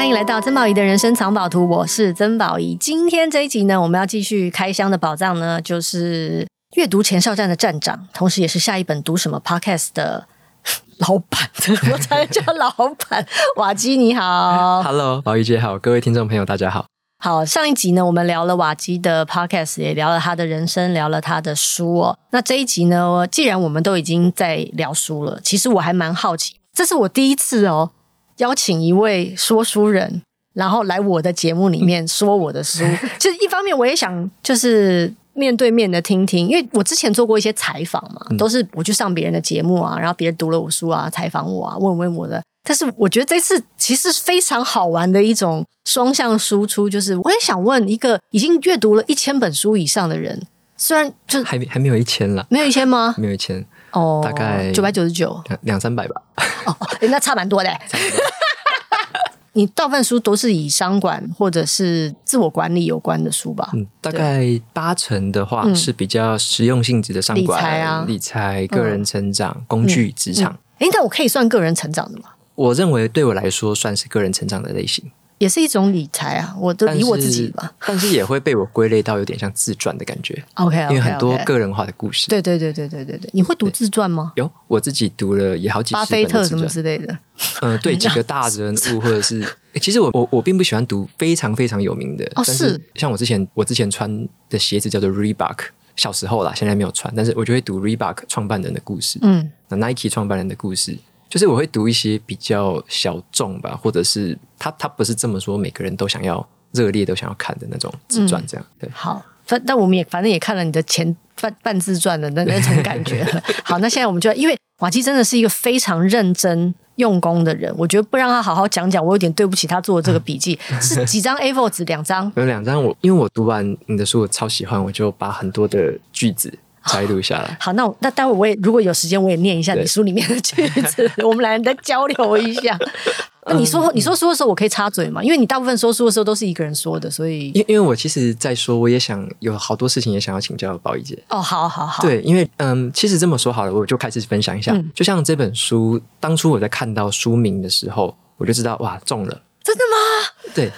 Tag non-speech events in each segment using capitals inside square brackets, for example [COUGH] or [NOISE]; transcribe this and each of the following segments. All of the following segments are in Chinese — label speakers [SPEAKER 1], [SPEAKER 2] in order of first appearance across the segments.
[SPEAKER 1] 欢迎来到曾宝仪的人生藏宝图，我是曾宝仪。今天这一集呢，我们要继续开箱的宝藏呢，就是阅读前哨站的站长，同时也是下一本读什么 Podcast 的老板，[LAUGHS] 我才叫 [LAUGHS] 老板。瓦基你好
[SPEAKER 2] ，Hello，宝仪姐好，各位听众朋友大家好。
[SPEAKER 1] 好，上一集呢，我们聊了瓦基的 Podcast，也聊了他的人生，聊了他的书哦。那这一集呢，既然我们都已经在聊书了，其实我还蛮好奇，这是我第一次哦，邀请一位说书人，然后来我的节目里面说我的书。[LAUGHS] 其实一方面我也想就是面对面的听听，因为我之前做过一些采访嘛，都是我去上别人的节目啊，然后别人读了我书啊，采访我啊，问问我的。但是我觉得这次其实非常好玩的一种双向输出，就是我也想问一个已经阅读了一千本书以上的人，虽然就
[SPEAKER 2] 还还没有一千了，
[SPEAKER 1] 没有一千吗？
[SPEAKER 2] 没有一千
[SPEAKER 1] 哦，
[SPEAKER 2] 大概
[SPEAKER 1] 九百九十九，
[SPEAKER 2] 两三百吧。
[SPEAKER 1] 哦，那差蛮多的。[LAUGHS] 你大部分书都是以商管或者是自我管理有关的书吧？
[SPEAKER 2] 嗯，大概八成的话是比较实用性质的商管、
[SPEAKER 1] 理财啊、
[SPEAKER 2] 理财、个人成长、嗯、工具、职场。
[SPEAKER 1] 哎、嗯，那我可以算个人成长的吗？
[SPEAKER 2] 我认为对我来说算是个人成长的类型，
[SPEAKER 1] 也是一种理财啊。我都理我自己吧，
[SPEAKER 2] 但是也会被我归类到有点像自传的感觉。
[SPEAKER 1] OK，, okay, okay.
[SPEAKER 2] 因为很多个人化的故事。
[SPEAKER 1] 对对对对对对对，你会读自传吗？
[SPEAKER 2] 有，我自己读了也好几本。
[SPEAKER 1] 巴菲特什么之类的。[LAUGHS]
[SPEAKER 2] 嗯、呃，对几个大人物或者是，[LAUGHS] 其实我我我并不喜欢读非常非常有名的。
[SPEAKER 1] 哦，是。
[SPEAKER 2] 像我之前我之前穿的鞋子叫做 Reebok，小时候啦，现在没有穿，但是我就会读 Reebok 创办人的故事。嗯，那 Nike 创办人的故事。就是我会读一些比较小众吧，或者是他他不是这么说，每个人都想要热烈都想要看的那种自传，这样、嗯、对。好，
[SPEAKER 1] 但但我们也反正也看了你的前半半自传的那那种感觉。[LAUGHS] 好，那现在我们就因为瓦基真的是一个非常认真用功的人，我觉得不让他好好讲讲，我有点对不起他做的这个笔记。[LAUGHS] 是几张 A4 纸？两张？[LAUGHS]
[SPEAKER 2] 有两张。我因为我读完你的书，我超喜欢，我就把很多的句子。[LAUGHS] 摘录下来。[LAUGHS]
[SPEAKER 1] 好，那我那待会我也如果有时间，我也念一下你书里面的句子，[LAUGHS] 我们来再交流一下。那你说你说书的时候，我可以插嘴吗？因为你大部分说书的时候都是一个人说的，所以
[SPEAKER 2] 因因为我其实，在说，我也想有好多事情也想要请教宝仪姐。
[SPEAKER 1] 哦，好好好。
[SPEAKER 2] 对，因为嗯，其实这么说好了，我就开始分享一下。嗯、就像这本书，当初我在看到书名的时候，我就知道哇，中了。
[SPEAKER 1] 真的吗？
[SPEAKER 2] 对，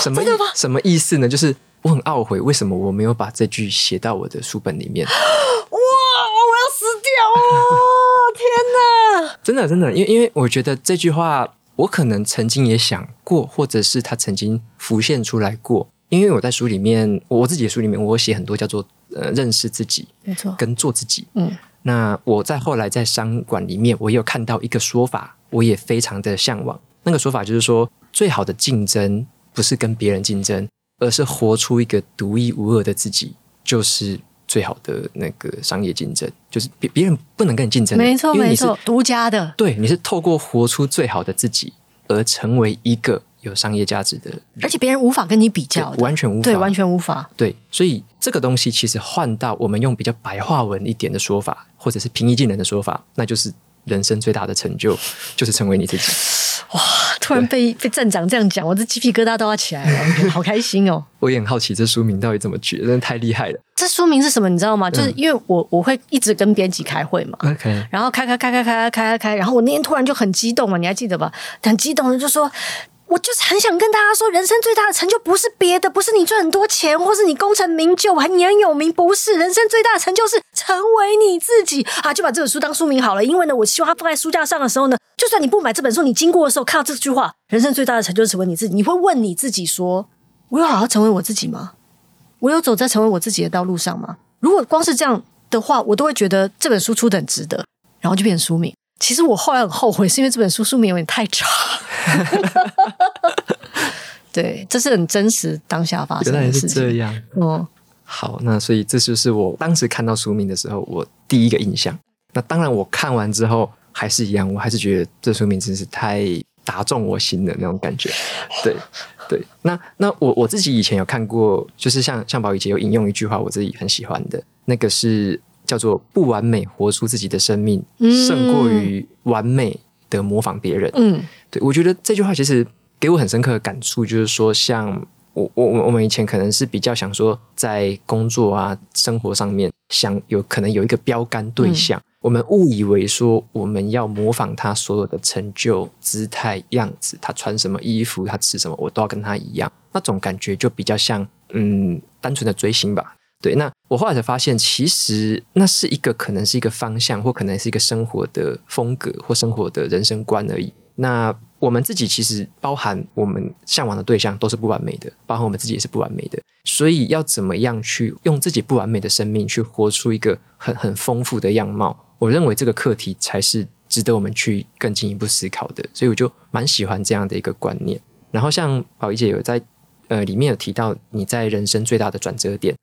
[SPEAKER 2] 什么什么意思呢？就是。我很懊悔，为什么我没有把这句写到我的书本里面？[GASPS] 哇！
[SPEAKER 1] 我要死掉哦！天哪！
[SPEAKER 2] 真 [LAUGHS] 的真的，因为因为我觉得这句话，我可能曾经也想过，或者是它曾经浮现出来过。因为我在书里面，我自己的书里面，我写很多叫做呃认识自己，
[SPEAKER 1] 没错，
[SPEAKER 2] 跟做自己。嗯，那我在后来在商馆里面，我也有看到一个说法，我也非常的向往。那个说法就是说，最好的竞争不是跟别人竞争。而是活出一个独一无二的自己，就是最好的那个商业竞争。就是别别人不能跟你竞争，
[SPEAKER 1] 没错没错，独家的。
[SPEAKER 2] 对，你是透过活出最好的自己，而成为一个有商业价值的，
[SPEAKER 1] 而且别人无法跟你比较，
[SPEAKER 2] 完全无法，
[SPEAKER 1] 对，完全无法。
[SPEAKER 2] 对，所以这个东西其实换到我们用比较白话文一点的说法，或者是平易近人的说法，那就是人生最大的成就，就是成为你自己。
[SPEAKER 1] 哇！突然被被站长这样讲，我这鸡皮疙瘩都要起来了，好开心哦！[LAUGHS]
[SPEAKER 2] 我也很好奇，这书名到底怎么取？真的太厉害了。
[SPEAKER 1] 这书名是什么？你知道吗？嗯、就是因为我我会一直跟编辑开会嘛
[SPEAKER 2] ，OK，
[SPEAKER 1] 然后开开开开开开开开，然后我那天突然就很激动嘛，你还记得吧？很激动的就说。我就是很想跟大家说，人生最大的成就不是别的，不是你赚很多钱，或是你功成名就，还你很有名，不是。人生最大的成就是成为你自己啊！就把这本书当书名好了，因为呢，我希望它放在书架上的时候呢，就算你不买这本书，你经过的时候看到这句话，人生最大的成就是成为你自己，你会问你自己说：我有好好成为我自己吗？我有走在成为我自己的道路上吗？如果光是这样的话，我都会觉得这本书出得很值得，然后就变成书名。其实我后来很后悔，是因为这本书书名有点太长。[LAUGHS] 对，这是很真实当下发生的事情。
[SPEAKER 2] 原来是这样。哦，好，那所以这就是我当时看到书名的时候，我第一个印象。那当然，我看完之后还是一样，我还是觉得这书名真是太打中我心的那种感觉。[LAUGHS] 对对，那那我我自己以前有看过，就是像像宝仪姐有引用一句话，我自己很喜欢的，那个是。叫做不完美，活出自己的生命，嗯、胜过于完美的模仿别人。嗯，对，我觉得这句话其实给我很深刻的感触，就是说，像我我我们以前可能是比较想说，在工作啊、生活上面想有可能有一个标杆对象，嗯、我们误以为说我们要模仿他所有的成就、姿态、样子，他穿什么衣服，他吃什么，我都要跟他一样，那种感觉就比较像嗯单纯的追星吧。对，那我后来才发现，其实那是一个可能是一个方向，或可能是一个生活的风格，或生活的人生观而已。那我们自己其实包含我们向往的对象都是不完美的，包含我们自己也是不完美的。所以要怎么样去用自己不完美的生命去活出一个很很丰富的样貌？我认为这个课题才是值得我们去更进一步思考的。所以我就蛮喜欢这样的一个观念。然后像宝仪姐有在呃里面有提到你在人生最大的转折点，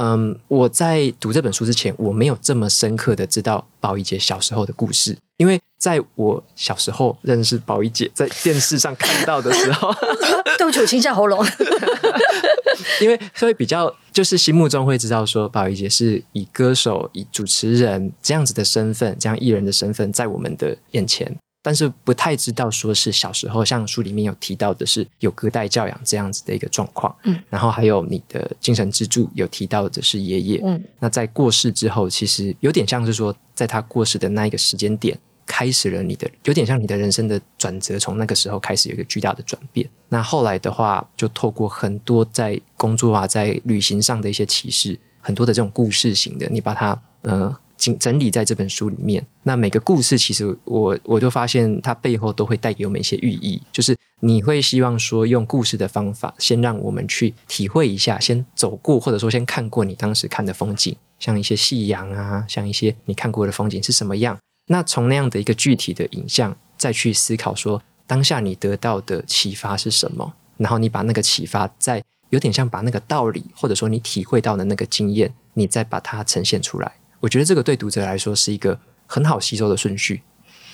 [SPEAKER 2] 嗯，我在读这本书之前，我没有这么深刻的知道宝仪姐小时候的故事，因为在我小时候认识宝仪姐，在电视上看到的时候 [LAUGHS] [LAUGHS]
[SPEAKER 1] 对不起，我清下喉咙。[LAUGHS]
[SPEAKER 2] 因为所以比较就是心目中会知道说，宝仪姐是以歌手、以主持人这样子的身份，这样艺人的身份，在我们的眼前。但是不太知道，说是小时候，像书里面有提到的是有隔代教养这样子的一个状况，嗯，然后还有你的精神支柱有提到的是爷爷，嗯，那在过世之后，其实有点像是说，在他过世的那一个时间点，开始了你的，有点像你的人生的转折，从那个时候开始有一个巨大的转变。那后来的话，就透过很多在工作啊，在旅行上的一些启示，很多的这种故事型的，你把它，呃。整整理在这本书里面，那每个故事其实我我就发现它背后都会带给我们一些寓意，就是你会希望说用故事的方法，先让我们去体会一下，先走过或者说先看过你当时看的风景，像一些夕阳啊，像一些你看过的风景是什么样，那从那样的一个具体的影像再去思考说当下你得到的启发是什么，然后你把那个启发再有点像把那个道理或者说你体会到的那个经验，你再把它呈现出来。我觉得这个对读者来说是一个很好吸收的顺序。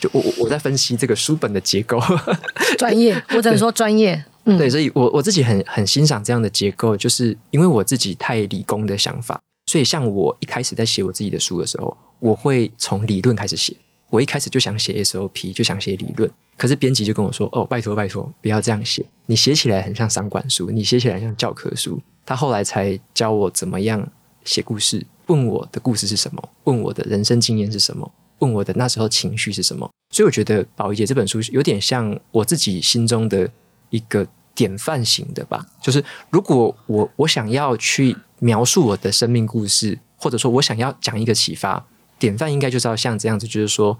[SPEAKER 2] 就我我我在分析这个书本的结构，[LAUGHS]
[SPEAKER 1] 专业，我只能说专业。嗯，
[SPEAKER 2] 对，所以我我自己很很欣赏这样的结构，就是因为我自己太理工的想法，所以像我一开始在写我自己的书的时候，我会从理论开始写。我一开始就想写 SOP，就想写理论，可是编辑就跟我说：“哦，拜托拜托，不要这样写，你写起来很像商管书，你写起来像教科书。”他后来才教我怎么样写故事。问我的故事是什么？问我的人生经验是什么？问我的那时候情绪是什么？所以我觉得宝仪姐这本书有点像我自己心中的一个典范型的吧。就是如果我我想要去描述我的生命故事，或者说我想要讲一个启发，典范应该就是要像这样子，就是说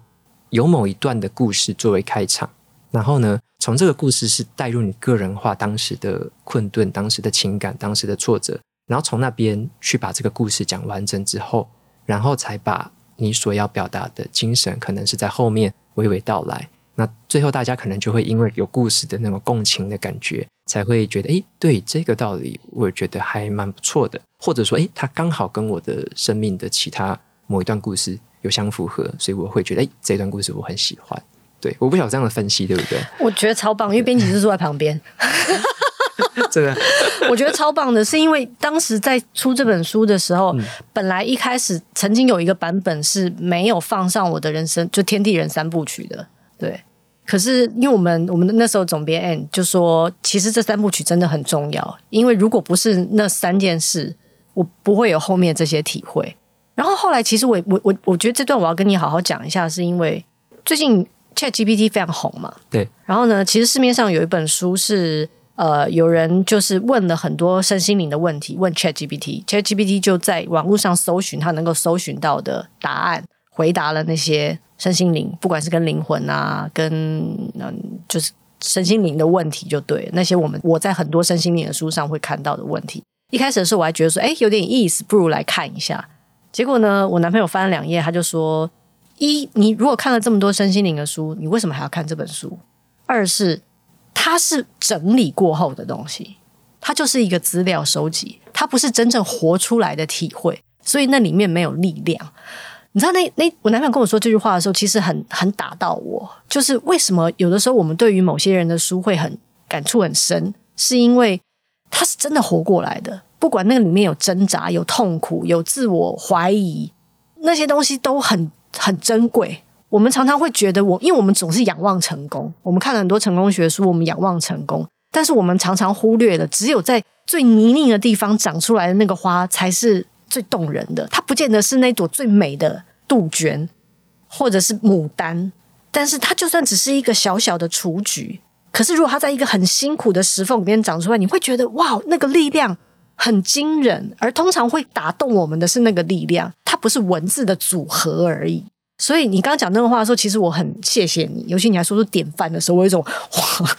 [SPEAKER 2] 有某一段的故事作为开场，然后呢，从这个故事是带入你个人化当时的困顿、当时的情感、当时的挫折。然后从那边去把这个故事讲完整之后，然后才把你所要表达的精神，可能是在后面娓娓道来。那最后大家可能就会因为有故事的那种共情的感觉，才会觉得，诶，对这个道理，我觉得还蛮不错的。或者说，诶，它刚好跟我的生命的其他某一段故事有相符合，所以我会觉得，诶，这段故事我很喜欢。对，我不晓得这样的分析对不对？
[SPEAKER 1] 我觉得超棒，因为编辑是坐在旁边。[LAUGHS]
[SPEAKER 2] 真的，[LAUGHS]
[SPEAKER 1] 我觉得超棒的，是因为当时在出这本书的时候，嗯、本来一开始曾经有一个版本是没有放上我的人生，就《天地人》三部曲的，对。可是因为我们我们的那时候总编 N 就说，其实这三部曲真的很重要，因为如果不是那三件事，我不会有后面这些体会。然后后来，其实我我我我觉得这段我要跟你好好讲一下，是因为最近 ChatGPT 非常红嘛，
[SPEAKER 2] 对。
[SPEAKER 1] 然后呢，其实市面上有一本书是。呃，有人就是问了很多身心灵的问题，问 ChatGPT，ChatGPT 就在网络上搜寻他能够搜寻到的答案，回答了那些身心灵，不管是跟灵魂啊，跟嗯，就是身心灵的问题，就对那些我们我在很多身心灵的书上会看到的问题。一开始的时候我还觉得说，哎，有点意思，不如来看一下。结果呢，我男朋友翻了两页，他就说：一，你如果看了这么多身心灵的书，你为什么还要看这本书？二是。它是整理过后的东西，它就是一个资料收集，它不是真正活出来的体会，所以那里面没有力量。你知道那那我男朋友跟我说这句话的时候，其实很很打到我，就是为什么有的时候我们对于某些人的书会很感触很深，是因为他是真的活过来的，不管那个里面有挣扎、有痛苦、有自我怀疑，那些东西都很很珍贵。我们常常会觉得我，因为我们总是仰望成功，我们看了很多成功学书，我们仰望成功，但是我们常常忽略了，只有在最泥泞的地方长出来的那个花，才是最动人的。它不见得是那朵最美的杜鹃，或者是牡丹，但是它就算只是一个小小的雏菊，可是如果它在一个很辛苦的石缝里面长出来，你会觉得哇，那个力量很惊人。而通常会打动我们的是那个力量，它不是文字的组合而已。所以你刚刚讲那个话的时候，其实我很谢谢你，尤其你还说出典范的时候，我有一种哇，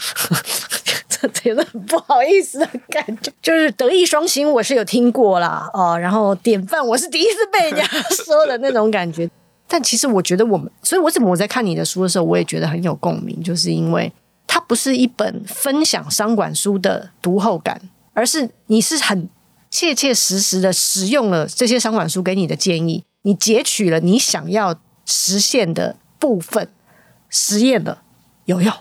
[SPEAKER 1] 这真的很不好意思的感觉。就是德艺双馨，我是有听过啦，哦，然后典范我是第一次被人家 [LAUGHS] 说的那种感觉。但其实我觉得我们，所以为什么我在看你的书的时候，我也觉得很有共鸣，就是因为它不是一本分享商管书的读后感，而是你是很切切实实的使用了这些商管书给你的建议，你截取了你想要。实现的部分实验了有用，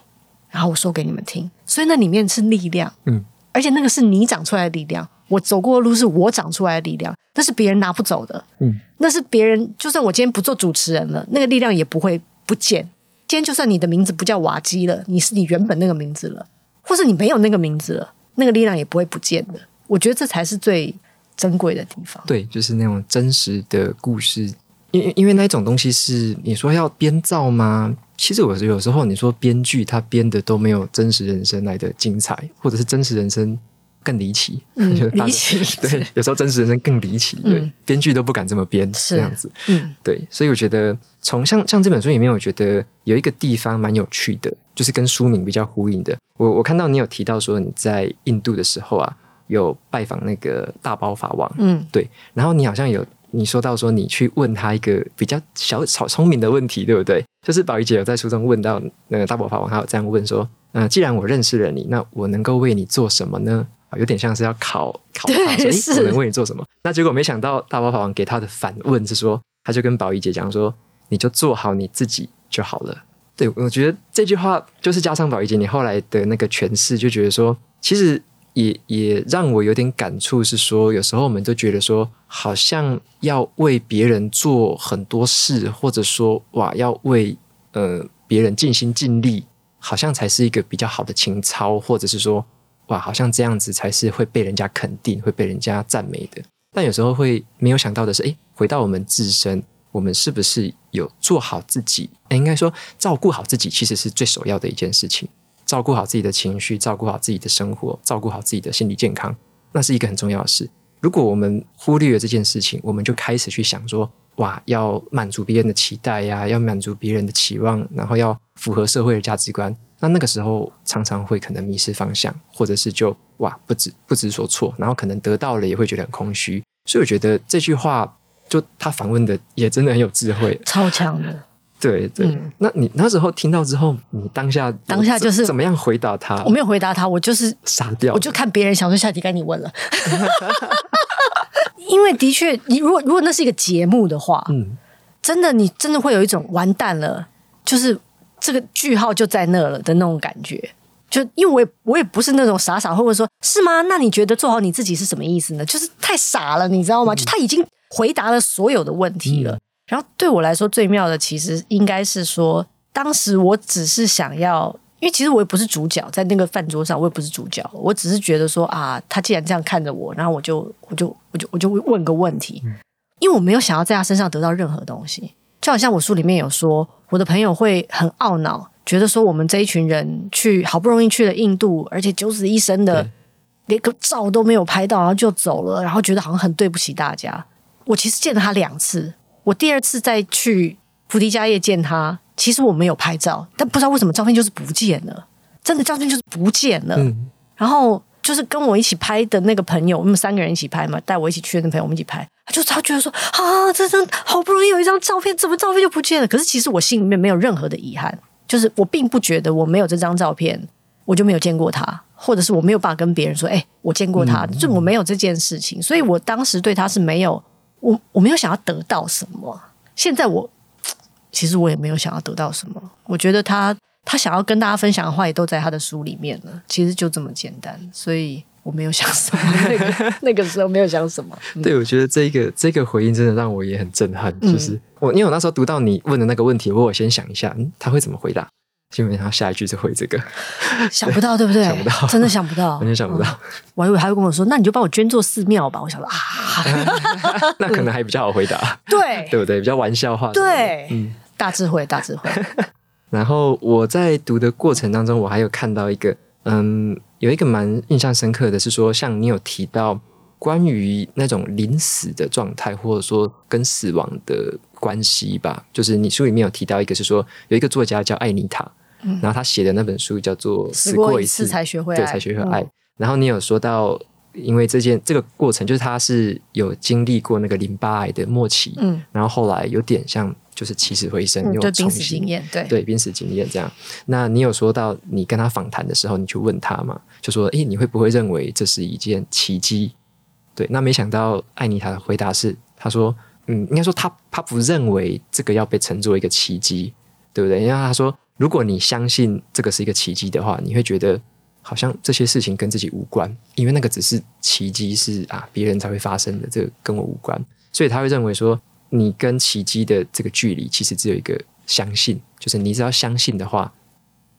[SPEAKER 1] 然后我说给你们听，所以那里面是力量，嗯，而且那个是你长出来的力量，我走过的路是我长出来的力量，那是别人拿不走的，嗯，那是别人，就算我今天不做主持人了，那个力量也不会不见。今天就算你的名字不叫瓦基了，你是你原本那个名字了，或是你没有那个名字了，那个力量也不会不见的。我觉得这才是最珍贵的地方。
[SPEAKER 2] 对，就是那种真实的故事。因因为那一种东西是你说要编造吗？其实我有时候你说编剧他编的都没有真实人生来的精彩，或者是真实人生更离奇。
[SPEAKER 1] 嗯，[LAUGHS] 离奇。[LAUGHS]
[SPEAKER 2] 对，有时候真实人生更离奇。对，编剧都不敢这么编，
[SPEAKER 1] 是
[SPEAKER 2] 这样子。嗯，对。所以我觉得从像像这本书里面，我觉得有一个地方蛮有趣的，就是跟书名比较呼应的。我我看到你有提到说你在印度的时候啊，有拜访那个大包法王。嗯，对。然后你好像有。你说到说你去问他一个比较小小聪明的问题，对不对？就是宝仪姐有在书中问到那个大宝法王，他有这样问说：“嗯、呃，既然我认识了你，那我能够为你做什么呢？”啊，有点像是要考考 [LAUGHS] 他，所以我能为你做什么？那结果没想到大宝法王给他的反问是说，他就跟宝仪姐讲说：“你就做好你自己就好了。”对，我觉得这句话就是加上宝仪姐你后来的那个诠释，就觉得说其实。也也让我有点感触，是说有时候我们都觉得说，好像要为别人做很多事，或者说哇，要为呃别人尽心尽力，好像才是一个比较好的情操，或者是说哇，好像这样子才是会被人家肯定、会被人家赞美的。但有时候会没有想到的是，诶，回到我们自身，我们是不是有做好自己？诶，应该说照顾好自己，其实是最首要的一件事情。照顾好自己的情绪，照顾好自己的生活，照顾好自己的心理健康，那是一个很重要的事。如果我们忽略了这件事情，我们就开始去想说：哇，要满足别人的期待呀，要满足别人的期望，然后要符合社会的价值观。那那个时候常常会可能迷失方向，或者是就哇不知不知所措，然后可能得到了也会觉得很空虚。所以我觉得这句话，就他反问的也真的很有智慧，
[SPEAKER 1] 超强的。
[SPEAKER 2] 对对，嗯、那你那时候听到之后，你当下
[SPEAKER 1] 当下就是
[SPEAKER 2] 怎么样回答他？
[SPEAKER 1] 我没有回答他，我就是
[SPEAKER 2] 傻掉。
[SPEAKER 1] 我就看别人想说下题该你问了，[LAUGHS] 因为的确，你如果如果那是一个节目的话，嗯，真的你真的会有一种完蛋了，就是这个句号就在那了的那种感觉。就因为我也我也不是那种傻傻会问说，是吗？那你觉得做好你自己是什么意思呢？就是太傻了，你知道吗？嗯、就他已经回答了所有的问题了。嗯然后对我来说最妙的，其实应该是说，当时我只是想要，因为其实我也不是主角，在那个饭桌上，我也不是主角，我只是觉得说啊，他既然这样看着我，然后我就我就我就我就问个问题，因为我没有想要在他身上得到任何东西，就好像我书里面有说，我的朋友会很懊恼，觉得说我们这一群人去好不容易去了印度，而且九死一生的，连个照都没有拍到，然后就走了，然后觉得好像很对不起大家。我其实见了他两次。我第二次再去菩提迦叶见他，其实我没有拍照，但不知道为什么照片就是不见了，真的照片就是不见了。嗯、然后就是跟我一起拍的那个朋友，我们三个人一起拍嘛，带我一起去的那朋友，我们一起拍，他就他觉得说啊，这张好不容易有一张照片，怎么照片就不见了？可是其实我心里面没有任何的遗憾，就是我并不觉得我没有这张照片，我就没有见过他，或者是我没有办法跟别人说，哎，我见过他，嗯、就我没有这件事情，所以我当时对他是没有。我我没有想要得到什么，现在我 [TSK] 其实我也没有想要得到什么。我觉得他他想要跟大家分享的话也都在他的书里面了，其实就这么简单，所以我没有想什么。[LAUGHS] 那个那个时候没有想什么。嗯、
[SPEAKER 2] 对，我觉得这个这个回应真的让我也很震撼。就是我因为我那时候读到你问的那个问题，我我先想一下，嗯，他会怎么回答？基本上下一句就回这个，[LAUGHS]
[SPEAKER 1] 想不到对不对？[LAUGHS]
[SPEAKER 2] 想不到，
[SPEAKER 1] 真的想不到，[LAUGHS]
[SPEAKER 2] 完全想不到。嗯、
[SPEAKER 1] 我还以为他会跟我说：“那你就帮我捐做寺庙吧。”我想说啊，
[SPEAKER 2] 那可能还比较好回答，
[SPEAKER 1] 对
[SPEAKER 2] 对不对？比较玩笑话，
[SPEAKER 1] 对，嗯，大智慧，大智慧。
[SPEAKER 2] 然后我在读的过程当中，我还有看到一个，嗯，有一个蛮印象深刻的是说，像你有提到关于那种临死的状态，或者说跟死亡的关系吧，就是你书里面有提到一个，是说有一个作家叫艾妮塔。然后他写的那本书叫做《死过一次
[SPEAKER 1] 才学会爱》，
[SPEAKER 2] 对，才学会爱。嗯、然后你有说到，因为这件这个过程，就是他是有经历过那个淋巴癌的末期，嗯，然后后来有点像就是起死回生，嗯、有濒死经验，对对，濒死经验这样。那你有说到，你跟他访谈的时候，你去问他嘛，就说，诶，你会不会认为这是一件奇迹？对，那没想到艾妮塔的回答是，他说，嗯，应该说他他不认为这个要被称作一个奇迹，对不对？因为他说。如果你相信这个是一个奇迹的话，你会觉得好像这些事情跟自己无关，因为那个只是奇迹，是啊别人才会发生的，这个跟我无关。所以他会认为说，你跟奇迹的这个距离其实只有一个相信，就是你只要相信的话，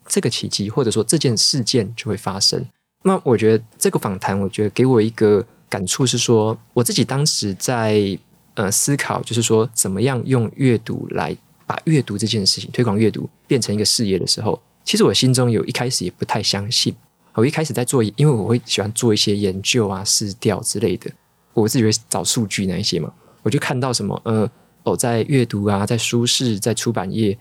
[SPEAKER 2] 这个奇迹或者说这件事件就会发生。那我觉得这个访谈，我觉得给我一个感触是说，我自己当时在呃思考，就是说怎么样用阅读来。把阅读这件事情推广阅读变成一个事业的时候，其实我心中有一开始也不太相信。我一开始在做，因为我会喜欢做一些研究啊、试调之类的，我自己会找数据那一些嘛。我就看到什么，呃，哦，在阅读啊，在书市、在出版业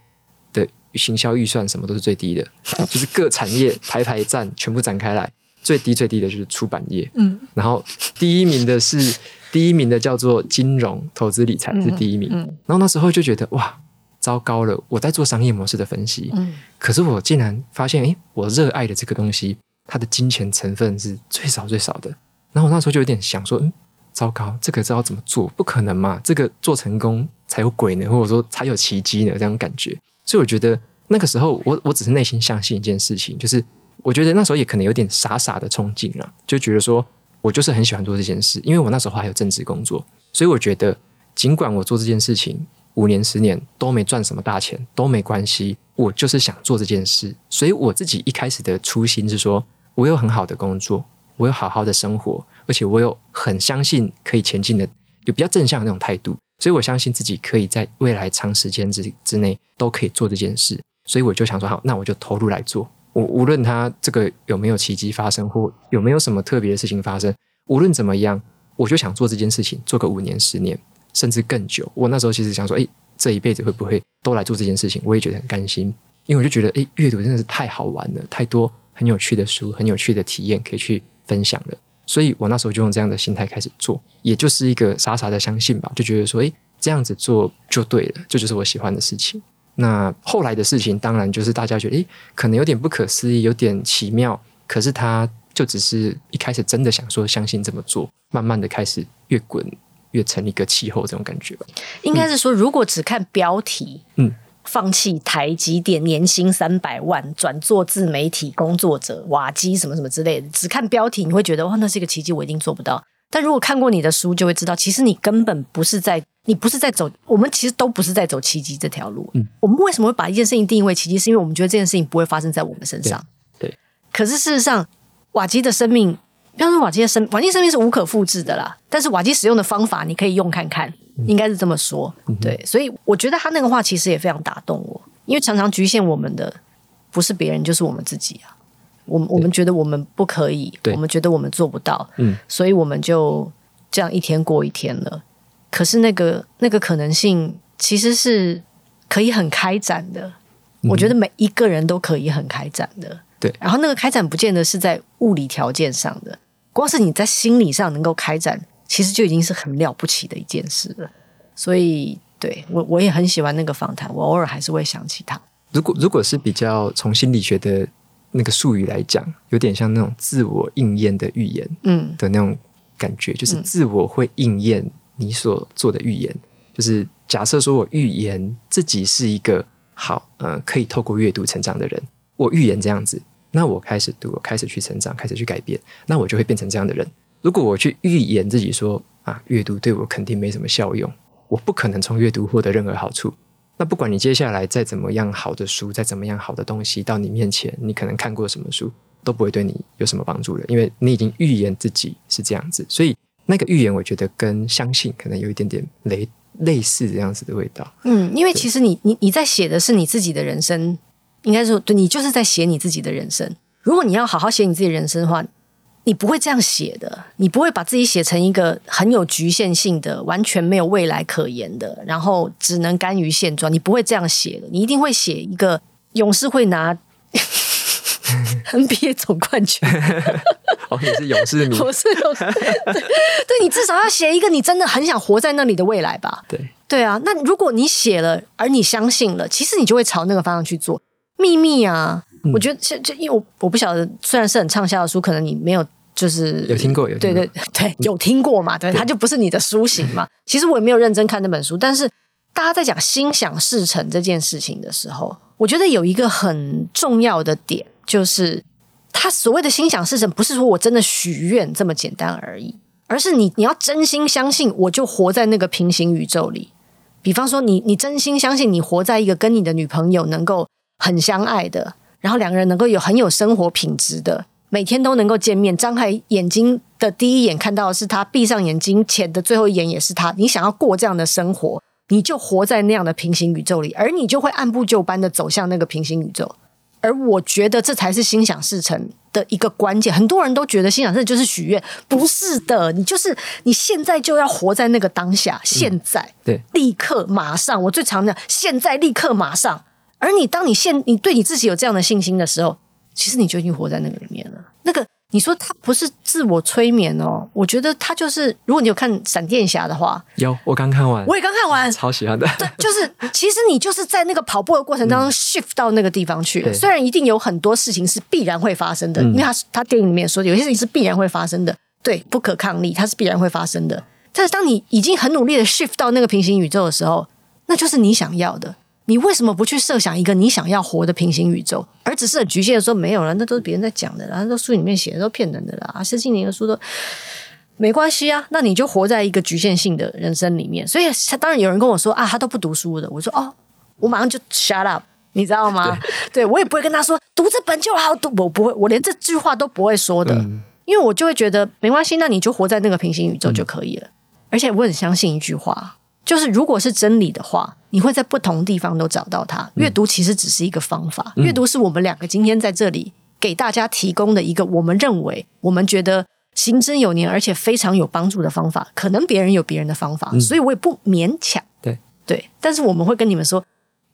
[SPEAKER 2] 的行销预算什么都是最低的，[LAUGHS] 就是各产业排排站全部展开来，最低最低的就是出版业。嗯，然后第一名的是 [LAUGHS] 第一名的叫做金融投资理财是第一名。嗯，然后那时候就觉得哇。糟糕了！我在做商业模式的分析，嗯，可是我竟然发现，诶，我热爱的这个东西，它的金钱成分是最少最少的。然后我那时候就有点想说，嗯，糟糕，这个知道怎么做？不可能嘛！这个做成功才有鬼呢，或者说才有奇迹呢，这样感觉。所以我觉得那个时候，我我只是内心相信一件事情，就是我觉得那时候也可能有点傻傻的憧憬了，就觉得说我就是很喜欢做这件事，因为我那时候还有正职工作，所以我觉得尽管我做这件事情。五年、十年都没赚什么大钱都没关系，我就是想做这件事。所以我自己一开始的初心是说，我有很好的工作，我有好好的生活，而且我有很相信可以前进的，有比较正向的那种态度。所以我相信自己可以在未来长时间之之内都可以做这件事。所以我就想说，好，那我就投入来做。我无论他这个有没有奇迹发生，或有没有什么特别的事情发生，无论怎么样，我就想做这件事情，做个五年、十年。甚至更久。我那时候其实想说，诶，这一辈子会不会都来做这件事情？我也觉得很甘心，因为我就觉得，诶，阅读真的是太好玩了，太多很有趣的书，很有趣的体验可以去分享了。所以我那时候就用这样的心态开始做，也就是一个傻傻的相信吧，就觉得说，诶，这样子做就对了，这就是我喜欢的事情。那后来的事情，当然就是大家觉得，诶，可能有点不可思议，有点奇妙，可是他就只是一开始真的想说相信这么做，慢慢的开始越滚。越成一个气候，这种感觉吧。
[SPEAKER 1] 应该是说，如果只看标题，嗯，放弃台积电年薪三百万，转做自媒体工作者，瓦基什么什么之类的，只看标题，你会觉得哇，那是一个奇迹，我一定做不到。但如果看过你的书，就会知道，其实你根本不是在，你不是在走，我们其实都不是在走奇迹这条路。嗯，我们为什么会把一件事情定义为奇迹？是因为我们觉得这件事情不会发生在我们身上。
[SPEAKER 2] 对。对，可
[SPEAKER 1] 是事实上，瓦基的生命。比方说瓦基的生，瓦基生命是无可复制的啦。但是瓦基使用的方法，你可以用看看，应该是这么说。嗯、对，所以我觉得他那个话其实也非常打动我，因为常常局限我们的不是别人，就是我们自己啊。我们我们觉得我们不可以，我们觉得我们做不到，嗯，所以我们就这样一天过一天了。可是那个那个可能性其实是可以很开展的，嗯、我觉得每一个人都可以很开展的。对，然后那个开展不见得是在物理条件上的。光是你在心理上能够开展，其实就已经是很了不起的一件事了。所以，对，我我也很喜欢那个访谈，我偶尔还是会想起他。
[SPEAKER 2] 如果如果是比较从心理学的那个术语来讲，有点像那种自我应验的预言，嗯，的那种感觉，嗯、就是自我会应验你所做的预言。就是假设说我预言自己是一个好，呃，可以透过阅读成长的人，我预言这样子。那我开始读，我开始去成长，开始去改变，那我就会变成这样的人。如果我去预言自己说啊，阅读对我肯定没什么效用，我不可能从阅读获得任何好处，那不管你接下来再怎么样好的书，再怎么样好的东西到你面前，你可能看过什么书，都不会对你有什么帮助了，因为你已经预言自己是这样子。所以那个预言，我觉得跟相信可能有一点点类类似这样子的味道。
[SPEAKER 1] 嗯，因为其实你你你在写的是你自己的人生，应该说对，你就是在写你自己的人生。如果你要好好写你自己的人生的话，你不会这样写的，你不会把自己写成一个很有局限性的、完全没有未来可言的，然后只能甘于现状。你不会这样写的，你一定会写一个勇士会拿 NBA 总冠军。
[SPEAKER 2] 哦，你是勇士迷，[LAUGHS]
[SPEAKER 1] 我是勇士。对，对你至少要写一个你真的很想活在那里的未来吧？
[SPEAKER 2] 对，
[SPEAKER 1] 对啊。那如果你写了，而你相信了，其实你就会朝那个方向去做。秘密啊。我觉得，就就因为我我不晓得，虽然是很畅销的书，可能你没有就是
[SPEAKER 2] 有听过，有听过
[SPEAKER 1] 对对对，有听过嘛？对，它就不是你的书型嘛。其实我也没有认真看那本书，但是大家在讲心想事成这件事情的时候，我觉得有一个很重要的点，就是他所谓的心想事成，不是说我真的许愿这么简单而已，而是你你要真心相信，我就活在那个平行宇宙里。比方说你，你真心相信你活在一个跟你的女朋友能够很相爱的。然后两个人能够有很有生活品质的，每天都能够见面，张开眼睛的第一眼看到的是他，闭上眼睛前的最后一眼也是他。你想要过这样的生活，你就活在那样的平行宇宙里，而你就会按部就班的走向那个平行宇宙。而我觉得这才是心想事成的一个关键。很多人都觉得心想事成就是许愿，不是的，你就是你现在就要活在那个当下，现在，嗯、
[SPEAKER 2] 对，
[SPEAKER 1] 立刻马上。我最常讲，现在立刻马上。而你，当你现你对你自己有这样的信心的时候，其实你就已经活在那个里面了。那个你说他不是自我催眠哦，我觉得他就是。如果你有看闪电侠的话，
[SPEAKER 2] 有我刚看完，
[SPEAKER 1] 我也刚看完，
[SPEAKER 2] 超喜欢的。
[SPEAKER 1] 对，就是 [LAUGHS] 其实你就是在那个跑步的过程当中 shift 到那个地方去了。嗯、虽然一定有很多事情是必然会发生的，因为他他电影里面说有些事情是必然会发生的，对，不可抗力，它是必然会发生的。但是当你已经很努力的 shift 到那个平行宇宙的时候，那就是你想要的。你为什么不去设想一个你想要活的平行宇宙，而只是很局限的说没有了？那都是别人在讲的啦，那都书里面写的都骗人的啦。谢金宁的书都没关系啊，那你就活在一个局限性的人生里面。所以他当然有人跟我说啊，他都不读书的。我说哦，我马上就 shut up，你知道吗？对，对我也不会跟他说读这本就好读，我不会，我连这句话都不会说的，嗯、因为我就会觉得没关系，那你就活在那个平行宇宙就可以了。嗯、而且我很相信一句话。就是，如果是真理的话，你会在不同地方都找到它。阅读其实只是一个方法，嗯、阅读是我们两个今天在这里给大家提供的一个我们认为、我们觉得行之有年而且非常有帮助的方法。可能别人有别人的方法，嗯、所以我也不勉强。
[SPEAKER 2] 对
[SPEAKER 1] 对，但是我们会跟你们说，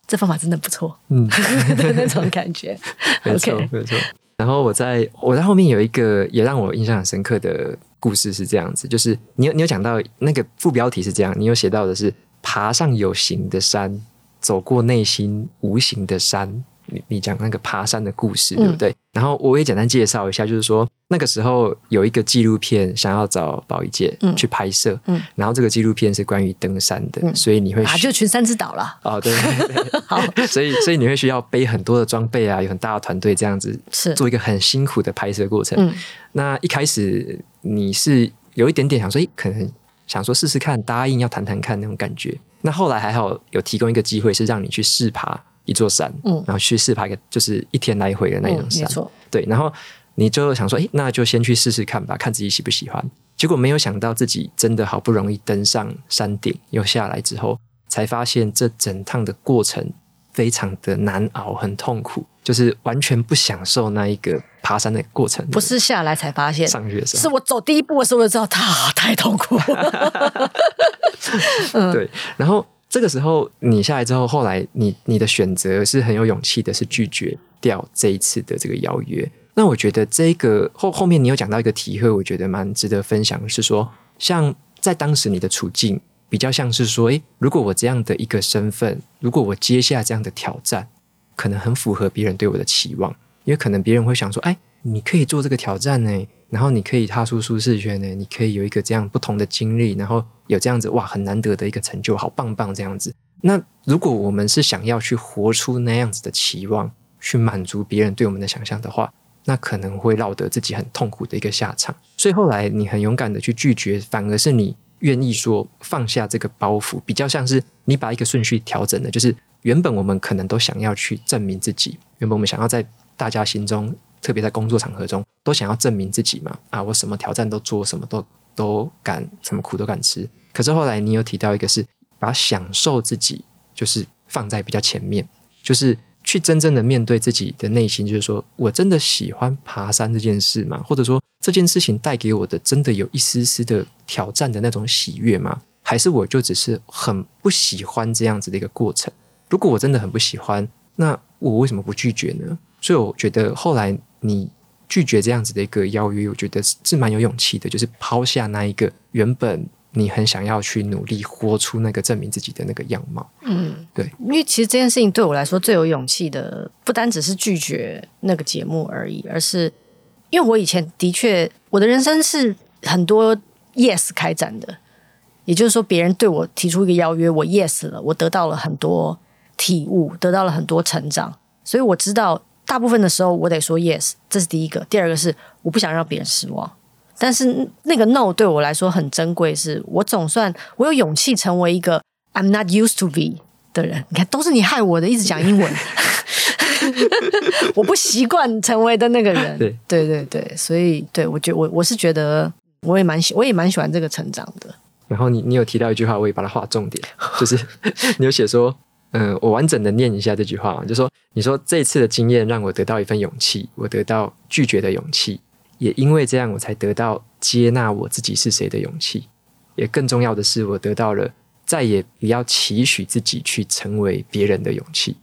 [SPEAKER 1] 这方法真的不错。嗯，[LAUGHS] 的那种感
[SPEAKER 2] 觉，[LAUGHS] 没错没错。然后我在我在后面有一个也让我印象很深刻的。故事是这样子，就是你有你有讲到那个副标题是这样，你有写到的是爬上有形的山，走过内心无形的山。你你讲那个爬山的故事，对不对？嗯、然后我也简单介绍一下，就是说那个时候有一个纪录片想要找宝仪姐去拍摄，嗯嗯、然后这个纪录片是关于登山的，嗯、所以你会
[SPEAKER 1] 啊，就群山之岛了。
[SPEAKER 2] 哦，对，对，对，好，所以所以你会需要背很多的装备啊，有很大的团队这样子，是做一个很辛苦的拍摄过程。嗯、那一开始你是有一点点想说，诶，可能想说试试看，答应要谈谈看那种感觉。那后来还好有提供一个机会，是让你去试爬。一座山，嗯，然后去试爬一个，就是一天来回的那种山，嗯、对。然后你就想说，诶，那就先去试试看吧，看自己喜不喜欢。结果没有想到自己真的好不容易登上山顶，又下来之后，才发现这整趟的过程非常的难熬，很痛苦，就是完全不享受那一个爬山的过程。
[SPEAKER 1] 不是下来才发现，
[SPEAKER 2] 上去的时候，
[SPEAKER 1] 是我走第一步的时候就知道，它太痛苦了。[LAUGHS]
[SPEAKER 2] 嗯、对，然后。这个时候你下来之后，后来你你的选择是很有勇气的，是拒绝掉这一次的这个邀约。那我觉得这个后后面你有讲到一个体会，我觉得蛮值得分享，是说像在当时你的处境比较像是说，诶，如果我这样的一个身份，如果我接下这样的挑战，可能很符合别人对我的期望，因为可能别人会想说，哎，你可以做这个挑战呢。然后你可以踏出舒适圈呢，你可以有一个这样不同的经历，然后有这样子哇，很难得的一个成就，好棒棒这样子。那如果我们是想要去活出那样子的期望，去满足别人对我们的想象的话，那可能会落得自己很痛苦的一个下场。所以后来你很勇敢的去拒绝，反而是你愿意说放下这个包袱，比较像是你把一个顺序调整的，就是原本我们可能都想要去证明自己，原本我们想要在大家心中，特别在工作场合中，都想要证明自己嘛。啊，我什么挑战都做，什么都都敢，什么苦都敢吃。可是后来你有提到一个是把享受自己，就是放在比较前面，就是去真正的面对自己的内心，就是说我真的喜欢爬山这件事吗？或者说这件事情带给我的真的有一丝丝的挑战的那种喜悦吗？还是我就只是很不喜欢这样子的一个过程？如果我真的很不喜欢，那我为什么不拒绝呢？所以我觉得后来你拒绝这样子的一个邀约，我觉得是蛮有勇气的，就是抛下那一个原本你很想要去努力活出那个证明自己的那个样貌。嗯，对，
[SPEAKER 1] 因为其实这件事情对我来说最有勇气的，不单只是拒绝那个节目而已，而是因为我以前的确我的人生是很多 yes 开展的。也就是说，别人对我提出一个邀约，我 yes 了，我得到了很多体悟，得到了很多成长，所以我知道大部分的时候我得说 yes，这是第一个。第二个是我不想让别人失望，但是那个 no 对我来说很珍贵，是我总算我有勇气成为一个 I'm not used to be 的人。你看，都是你害我的，一直讲英文，[LAUGHS] 我不习惯成为的那个人。对对对对，所以对我觉我我是觉得我也蛮喜我也蛮喜欢这个成长的。
[SPEAKER 2] 然后你你有提到一句话，我也把它画重点，就是 [LAUGHS] 你有写说，嗯、呃，我完整的念一下这句话，就说你说这次的经验让我得到一份勇气，我得到拒绝的勇气，也因为这样我才得到接纳我自己是谁的勇气，也更重要的是我得到了再也不要期许自己去成为别人的勇气。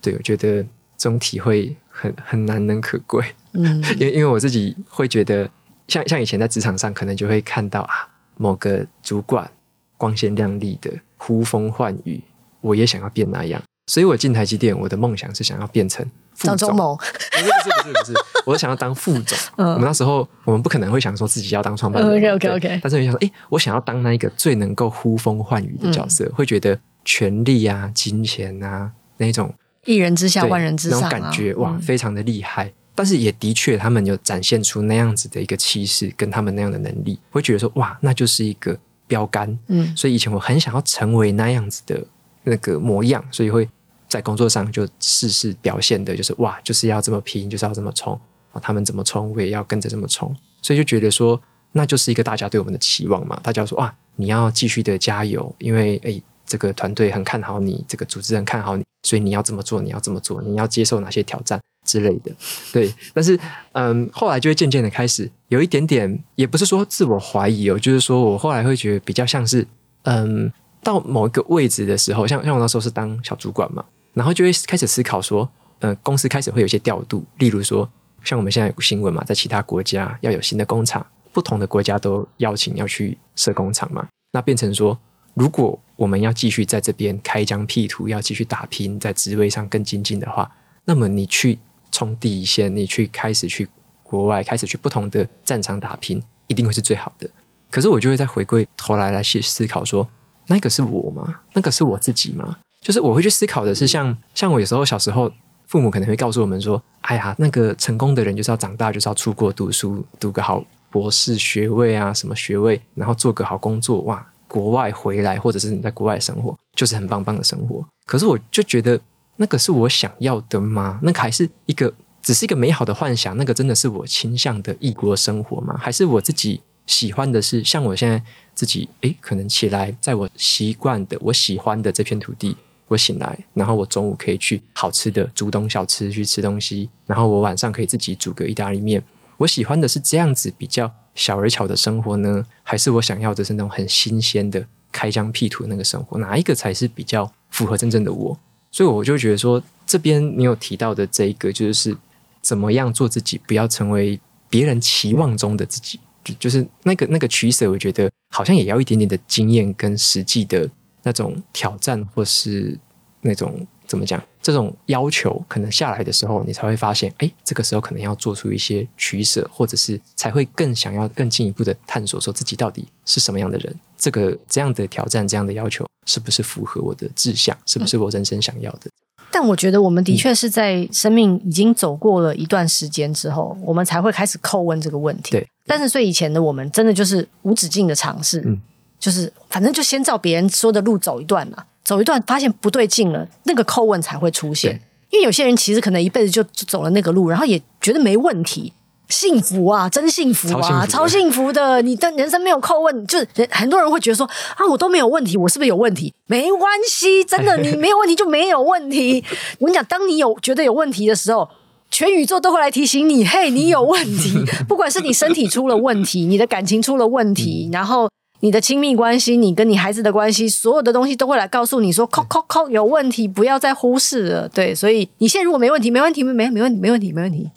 [SPEAKER 2] 对，我觉得这种体会很很难能可贵，嗯，[LAUGHS] 因为因为我自己会觉得，像像以前在职场上，可能就会看到啊。某个主管光鲜亮丽的呼风唤雨，我也想要变那样，所以我进台积电，我的梦想是想要变成副总。不是不是不是不是，[LAUGHS] 我是想要当副总。嗯、我们那时候我们不可能会想说自己要当创办人。OK OK OK。但是你想说，哎，我想要当那一个最能够呼风唤雨的角色，嗯、会觉得权力啊、金钱啊那种
[SPEAKER 1] 一人之下万人之上、啊、
[SPEAKER 2] 那种感觉，哇，嗯、非常的厉害。但是也的确，他们有展现出那样子的一个气势，跟他们那样的能力，会觉得说哇，那就是一个标杆。嗯，所以以前我很想要成为那样子的那个模样，所以会在工作上就事事表现的，就是哇，就是要这么拼，就是要这么冲。他们怎么冲，我也要跟着这么冲。所以就觉得说，那就是一个大家对我们的期望嘛。大家说哇，你要继续的加油，因为诶，这个团队很看好你，这个组织很看好你，所以你要这么做，你要这么做，你要接受哪些挑战。之类的，[LAUGHS] 对，但是嗯，后来就会渐渐的开始有一点点，也不是说自我怀疑哦，就是说我后来会觉得比较像是，嗯，到某一个位置的时候，像像我那时候是当小主管嘛，然后就会开始思考说，呃、嗯，公司开始会有一些调度，例如说，像我们现在有个新闻嘛，在其他国家要有新的工厂，不同的国家都邀请要去设工厂嘛，那变成说，如果我们要继续在这边开疆辟土，要继续打拼，在职位上更精进的话，那么你去。冲第一线，你去开始去国外，开始去不同的战场打拼，一定会是最好的。可是我就会再回归头来来去思考说，那个是我吗？那个是我自己吗？就是我会去思考的是像，像我有时候小时候，父母可能会告诉我们说，哎呀，那个成功的人就是要长大，就是要出国读书，读个好博士学位啊，什么学位，然后做个好工作，哇，国外回来，或者是你在国外生活，就是很棒棒的生活。可是我就觉得。那个是我想要的吗？那个还是一个，只是一个美好的幻想？那个真的是我倾向的异国生活吗？还是我自己喜欢的是像我现在自己，诶，可能起来，在我习惯的、我喜欢的这片土地，我醒来，然后我中午可以去好吃的竹东小吃去吃东西，然后我晚上可以自己煮个意大利面。我喜欢的是这样子比较小而巧的生活呢？还是我想要的是那种很新鲜的开疆辟土的那个生活？哪一个才是比较符合真正的我？所以我就觉得说，这边你有提到的这一个，就是怎么样做自己，不要成为别人期望中的自己，就就是那个那个取舍，我觉得好像也要一点点的经验跟实际的那种挑战，或是那种怎么讲，这种要求可能下来的时候，你才会发现，哎，这个时候可能要做出一些取舍，或者是才会更想要更进一步的探索，说自己到底是什么样的人，这个这样的挑战，这样的要求。是不是符合我的志向？是不是我人生想要的？
[SPEAKER 1] 但我觉得我们的确是在生命已经走过了一段时间之后，我们才会开始叩问这个问题。
[SPEAKER 2] 对，
[SPEAKER 1] 但是所以以前的我们真的就是无止境的尝试，嗯，就是反正就先照别人说的路走一段嘛，走一段发现不对劲了，那个叩问才会出现。因为有些人其实可能一辈子就走了那个路，然后也觉得没问题，幸福啊，真幸福啊，超幸福，的。你的人生没有扣问，就是人很多人会觉得说啊，我都没有问题，我是不是有问题？没关系，真的，你没有问题就没有问题。[LAUGHS] 我跟你讲，当你有觉得有问题的时候，全宇宙都会来提醒你，嘿，你有问题。[LAUGHS] 不管是你身体出了问题，你的感情出了问题，然后。你的亲密关系，你跟你孩子的关系，所有的东西都会来告诉你说，扣扣扣有问题，不要再忽视了。对，所以你现在如果没问题，没问题，没没没问题，没问题，没问题。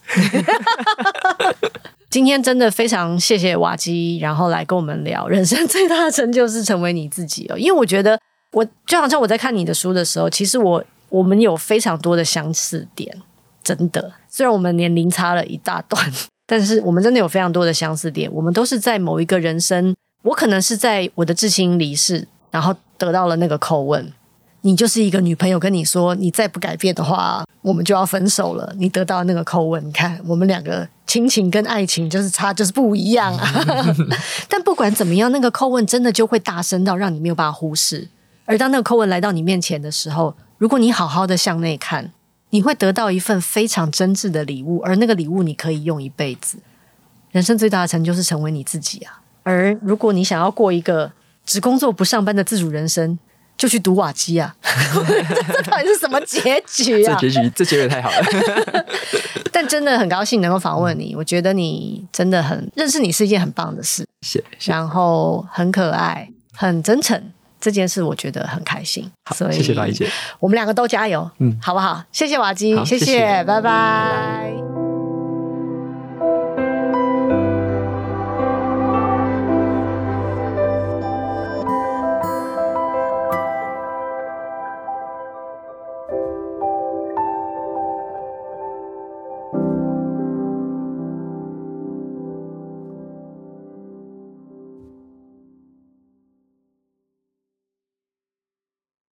[SPEAKER 1] [LAUGHS] 今天真的非常谢谢瓦基，然后来跟我们聊人生最大的成就是成为你自己哦。因为我觉得，我就好像我在看你的书的时候，其实我我们有非常多的相似点，真的。虽然我们年龄差了一大段，但是我们真的有非常多的相似点。我们都是在某一个人生。我可能是在我的至亲离世，然后得到了那个叩问。你就是一个女朋友跟你说，你再不改变的话，我们就要分手了。你得到那个叩问，你看我们两个亲情跟爱情就是差，就是不一样啊。[LAUGHS] 但不管怎么样，那个叩问真的就会大声到让你没有办法忽视。而当那个叩问来到你面前的时候，如果你好好的向内看，你会得到一份非常真挚的礼物，而那个礼物你可以用一辈子。人生最大的成就是成为你自己啊。而如果你想要过一个只工作不上班的自主人生，就去读瓦基啊！[LAUGHS] 这到底是什么结局啊？
[SPEAKER 2] 这结局，这结尾太好了。[LAUGHS]
[SPEAKER 1] 但真的很高兴能够访问你，我觉得你真的很认识你是一件很棒的事。
[SPEAKER 2] 谢谢。
[SPEAKER 1] 然后很可爱，很真诚，这件事我觉得很开心。
[SPEAKER 2] 好，
[SPEAKER 1] 所以
[SPEAKER 2] 谢谢瓦基姐，
[SPEAKER 1] 我们两个都加油，嗯，好不好？谢谢瓦基，谢谢，谢谢，拜拜。拜拜。